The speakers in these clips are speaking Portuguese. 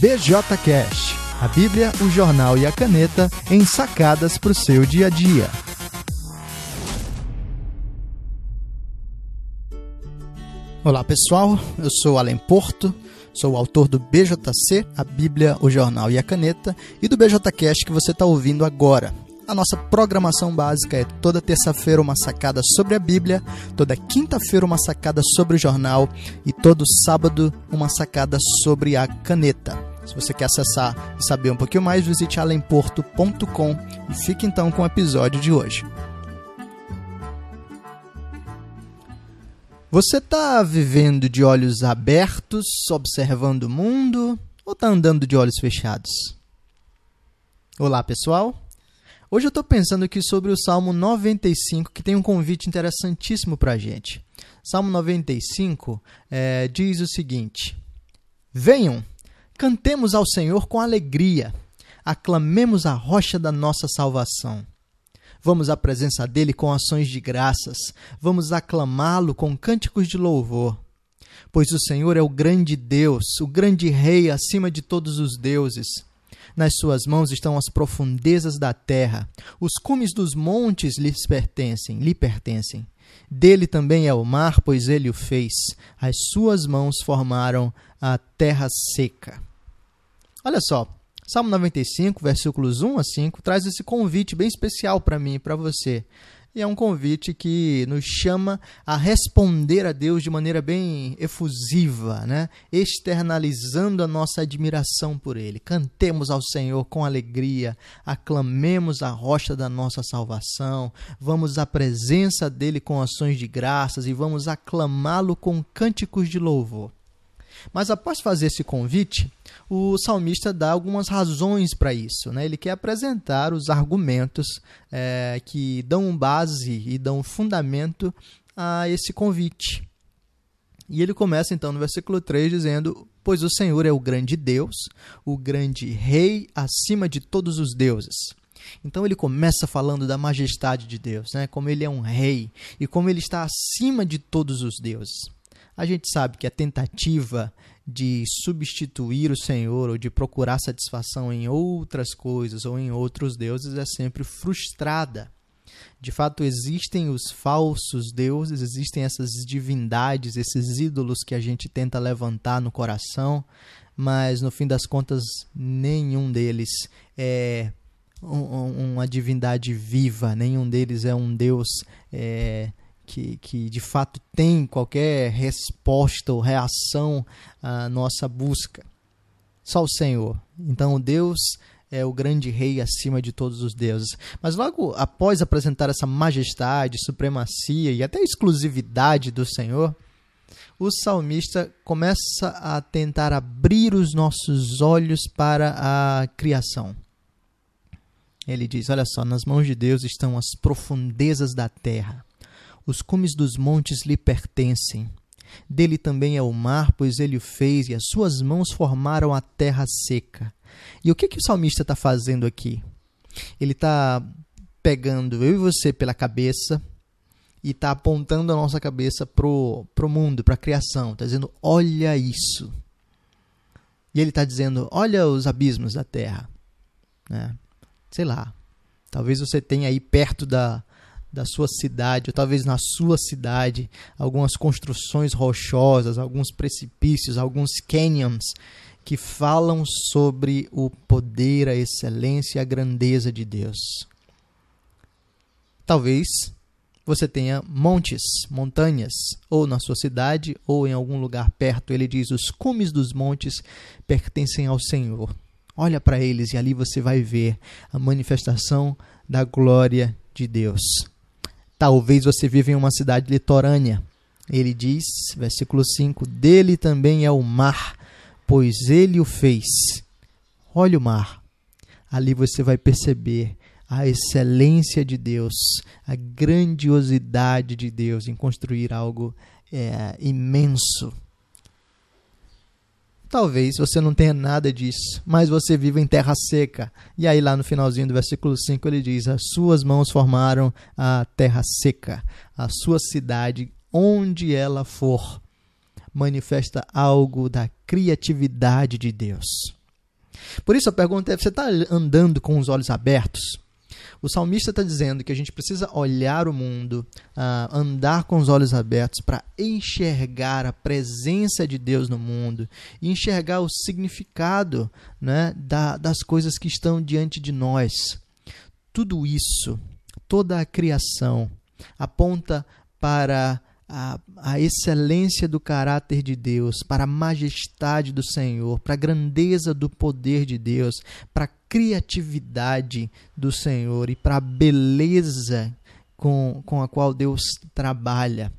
BJCast, a Bíblia, o jornal e a caneta em sacadas para o seu dia a dia. Olá pessoal, eu sou Alan Porto, sou o autor do BJC, a Bíblia, o jornal e a caneta, e do BJCast que você está ouvindo agora. A nossa programação básica é toda terça-feira uma sacada sobre a Bíblia, toda quinta-feira uma sacada sobre o jornal e todo sábado uma sacada sobre a caneta. Se você quer acessar e saber um pouquinho mais, visite alemporto.com e fique então com o episódio de hoje. Você está vivendo de olhos abertos, observando o mundo, ou está andando de olhos fechados? Olá, pessoal. Hoje eu estou pensando aqui sobre o Salmo 95, que tem um convite interessantíssimo para a gente. Salmo 95 é, diz o seguinte: Venham, cantemos ao Senhor com alegria, aclamemos a rocha da nossa salvação. Vamos à presença dele com ações de graças, vamos aclamá-lo com cânticos de louvor. Pois o Senhor é o grande Deus, o grande Rei acima de todos os deuses. Nas suas mãos estão as profundezas da terra. Os cumes dos montes lhes pertencem, lhe pertencem. Dele também é o mar, pois ele o fez. As suas mãos formaram a terra seca. Olha só, Salmo 95, versículos 1 a 5, traz esse convite bem especial para mim e para você. E é um convite que nos chama a responder a Deus de maneira bem efusiva, né? externalizando a nossa admiração por Ele. Cantemos ao Senhor com alegria, aclamemos a rocha da nossa salvação, vamos à presença dEle com ações de graças e vamos aclamá-lo com cânticos de louvor. Mas após fazer esse convite, o salmista dá algumas razões para isso. Né? Ele quer apresentar os argumentos é, que dão base e dão fundamento a esse convite. E ele começa então no versículo 3 dizendo: Pois o Senhor é o grande Deus, o grande Rei acima de todos os deuses. Então ele começa falando da majestade de Deus, né? como ele é um rei e como ele está acima de todos os deuses. A gente sabe que a tentativa de substituir o Senhor ou de procurar satisfação em outras coisas ou em outros deuses é sempre frustrada. De fato, existem os falsos deuses, existem essas divindades, esses ídolos que a gente tenta levantar no coração, mas no fim das contas, nenhum deles é uma divindade viva, nenhum deles é um Deus é, que, que de fato tem qualquer resposta ou reação à nossa busca. Só o Senhor. Então, Deus é o grande rei acima de todos os deuses. Mas logo após apresentar essa majestade, supremacia e até exclusividade do Senhor, o salmista começa a tentar abrir os nossos olhos para a criação. Ele diz: Olha só, nas mãos de Deus estão as profundezas da terra. Os cumes dos montes lhe pertencem. Dele também é o mar, pois ele o fez, e as suas mãos formaram a terra seca. E o que, que o salmista está fazendo aqui? Ele está pegando eu e você pela cabeça e está apontando a nossa cabeça para o mundo, para a criação. Está dizendo: olha isso. E ele está dizendo: olha os abismos da terra. Né? Sei lá. Talvez você tenha aí perto da, da sua cidade, ou talvez na sua cidade, algumas construções rochosas, alguns precipícios, alguns canyons que falam sobre o poder, a excelência e a grandeza de Deus. Talvez você tenha montes, montanhas, ou na sua cidade, ou em algum lugar perto. Ele diz: os cumes dos montes pertencem ao Senhor. Olha para eles e ali você vai ver a manifestação da glória de Deus. Talvez você viva em uma cidade litorânea. Ele diz, versículo 5: Dele também é o mar, pois ele o fez. Olha o mar. Ali você vai perceber a excelência de Deus, a grandiosidade de Deus em construir algo é, imenso, Talvez você não tenha nada disso, mas você vive em terra seca. E aí, lá no finalzinho do versículo 5, ele diz: As suas mãos formaram a terra seca, a sua cidade, onde ela for, manifesta algo da criatividade de Deus. Por isso a pergunta é: você está andando com os olhos abertos? O salmista está dizendo que a gente precisa olhar o mundo, uh, andar com os olhos abertos para enxergar a presença de Deus no mundo e enxergar o significado né, da, das coisas que estão diante de nós. Tudo isso, toda a criação, aponta para a, a, excelência do caráter de Deus, para a majestade do Senhor, para a grandeza do poder de Deus, para a criatividade do Senhor e para a beleza com, com a qual Deus trabalha.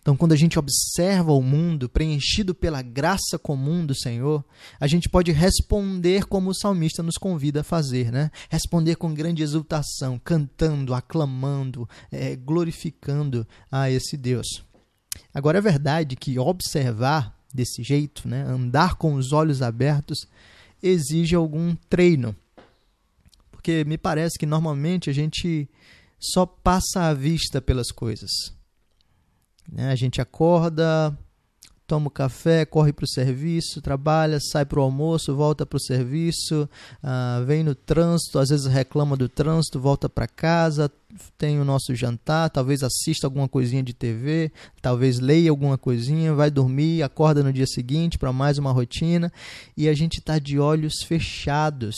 Então, quando a gente observa o mundo preenchido pela graça comum do Senhor, a gente pode responder como o salmista nos convida a fazer, né? Responder com grande exultação, cantando, aclamando, é, glorificando a esse Deus. Agora, é verdade que observar desse jeito, né? andar com os olhos abertos, exige algum treino. Porque me parece que normalmente a gente só passa a vista pelas coisas. Né? A gente acorda, toma o café, corre para o serviço, trabalha, sai para o almoço, volta para o serviço, uh, vem no trânsito, às vezes reclama do trânsito, volta para casa, tem o nosso jantar, talvez assista alguma coisinha de TV, talvez leia alguma coisinha, vai dormir, acorda no dia seguinte para mais uma rotina e a gente está de olhos fechados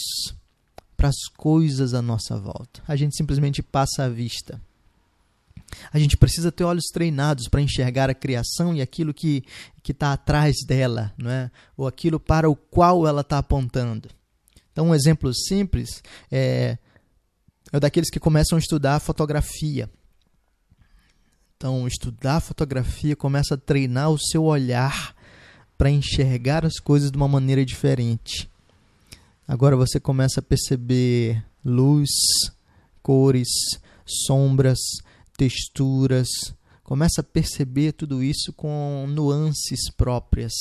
para as coisas à nossa volta. A gente simplesmente passa a vista. A gente precisa ter olhos treinados para enxergar a criação e aquilo que está atrás dela, não é? ou aquilo para o qual ela está apontando. Então, um exemplo simples é, é daqueles que começam a estudar fotografia. Então, estudar fotografia começa a treinar o seu olhar para enxergar as coisas de uma maneira diferente. Agora você começa a perceber luz, cores, sombras, texturas, começa a perceber tudo isso com nuances próprias.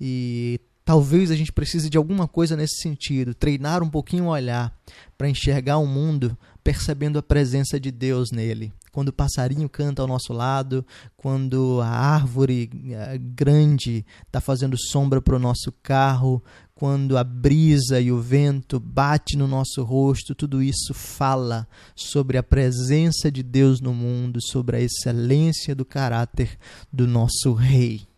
E talvez a gente precise de alguma coisa nesse sentido, treinar um pouquinho o olhar para enxergar o mundo percebendo a presença de Deus nele. Quando o passarinho canta ao nosso lado, quando a árvore eh, grande está fazendo sombra para o nosso carro, quando a brisa e o vento bate no nosso rosto, tudo isso fala sobre a presença de Deus no mundo, sobre a excelência do caráter do nosso rei.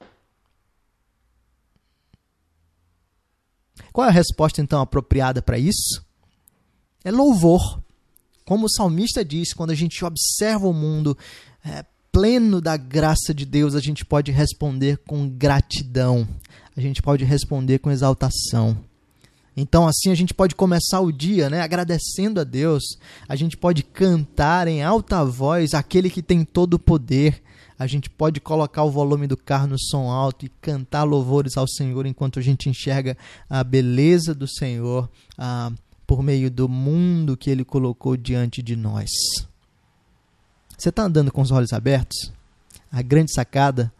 Qual é a resposta então apropriada para isso? É louvor. Como o salmista diz, quando a gente observa o mundo é, pleno da graça de Deus, a gente pode responder com gratidão a gente pode responder com exaltação. Então, assim, a gente pode começar o dia né, agradecendo a Deus. A gente pode cantar em alta voz aquele que tem todo o poder. A gente pode colocar o volume do carro no som alto e cantar louvores ao Senhor enquanto a gente enxerga a beleza do Senhor ah, por meio do mundo que Ele colocou diante de nós. Você está andando com os olhos abertos? A grande sacada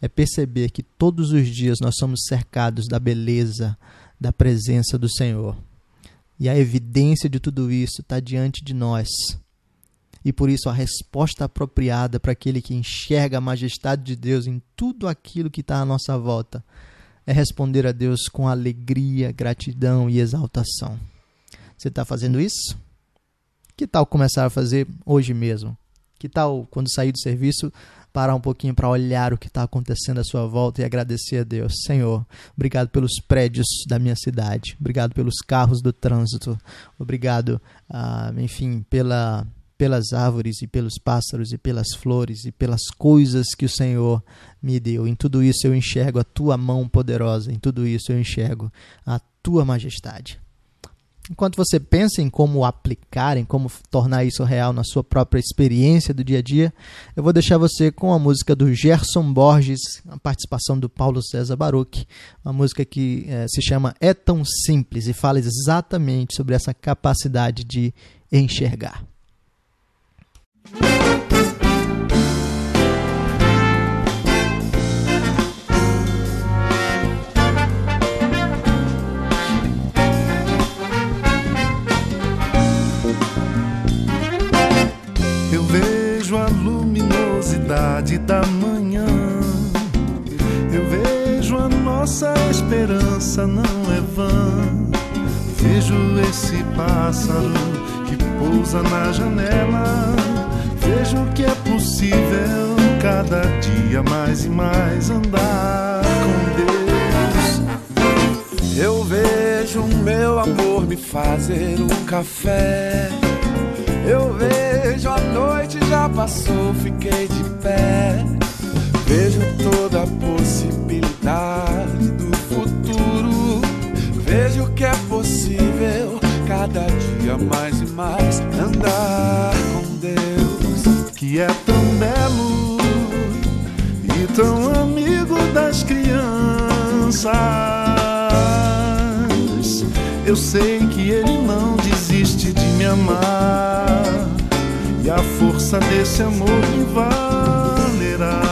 é perceber que todos os dias nós somos cercados da beleza, da presença do Senhor. E a evidência de tudo isso está diante de nós. E por isso a resposta apropriada para aquele que enxerga a majestade de Deus em tudo aquilo que está à nossa volta é responder a Deus com alegria, gratidão e exaltação. Você está fazendo isso? Que tal começar a fazer hoje mesmo? Que tal, quando sair do serviço, parar um pouquinho para olhar o que está acontecendo à sua volta e agradecer a Deus. Senhor, obrigado pelos prédios da minha cidade, obrigado pelos carros do trânsito, obrigado, ah, enfim, pela, pelas árvores e pelos pássaros e pelas flores e pelas coisas que o Senhor me deu. Em tudo isso eu enxergo a tua mão poderosa, em tudo isso eu enxergo a tua majestade. Enquanto você pensa em como aplicar, em como tornar isso real na sua própria experiência do dia a dia, eu vou deixar você com a música do Gerson Borges, a participação do Paulo César Baruch, uma música que é, se chama É Tão Simples e fala exatamente sobre essa capacidade de enxergar. da pássaro que pousa na janela. Vejo que é possível cada dia mais e mais andar com Deus. Eu vejo meu amor me fazer um café. Eu vejo a noite já passou, fiquei de pé. Mais e mais andar com Deus, que é tão belo e tão amigo das crianças. Eu sei que ele não desiste de me amar e a força desse amor me valerá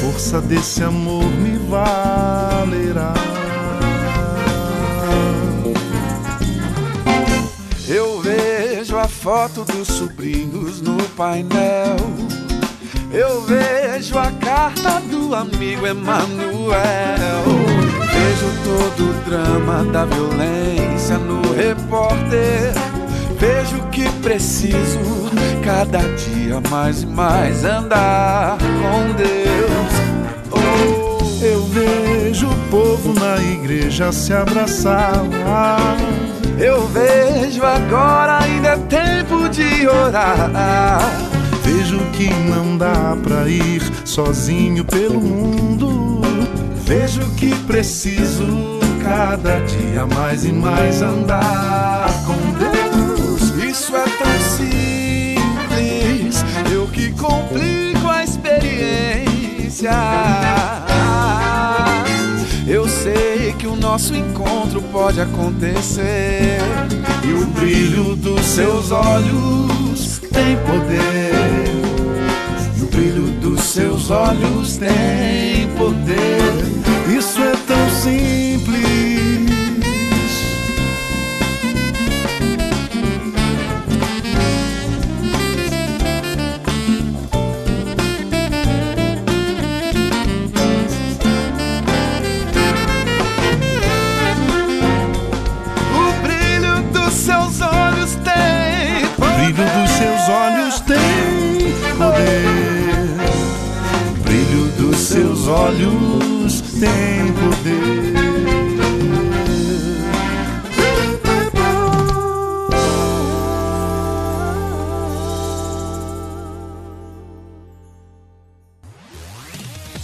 força desse amor me valerá. Foto dos sobrinhos no painel. Eu vejo a carta do amigo Emanuel. Vejo todo o drama da violência no repórter. Vejo que preciso cada dia mais e mais andar com Deus. Oh, eu vejo o povo na igreja se abraçar. Eu vejo agora ainda é tempo de orar. Vejo que não dá pra ir sozinho pelo mundo. Vejo que preciso cada dia mais e mais andar com Deus. Isso é tão simples, eu que complico a experiência. Eu sei que o nosso encontro pode acontecer. E o brilho dos seus olhos tem poder. E o brilho dos seus olhos tem poder. Isso é tão simples. Olhos tem poder.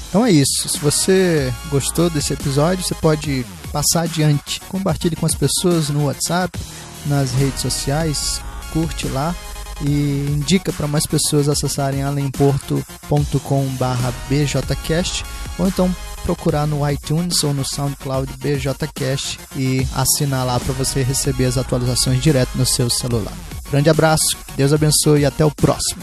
Então é isso. Se você gostou desse episódio, você pode passar adiante. Compartilhe com as pessoas no WhatsApp, nas redes sociais, curte lá e indica para mais pessoas acessarem alemporto.com/bjcast ou então procurar no iTunes ou no SoundCloud BJCast e assinar lá para você receber as atualizações direto no seu celular. Grande abraço, Deus abençoe e até o próximo.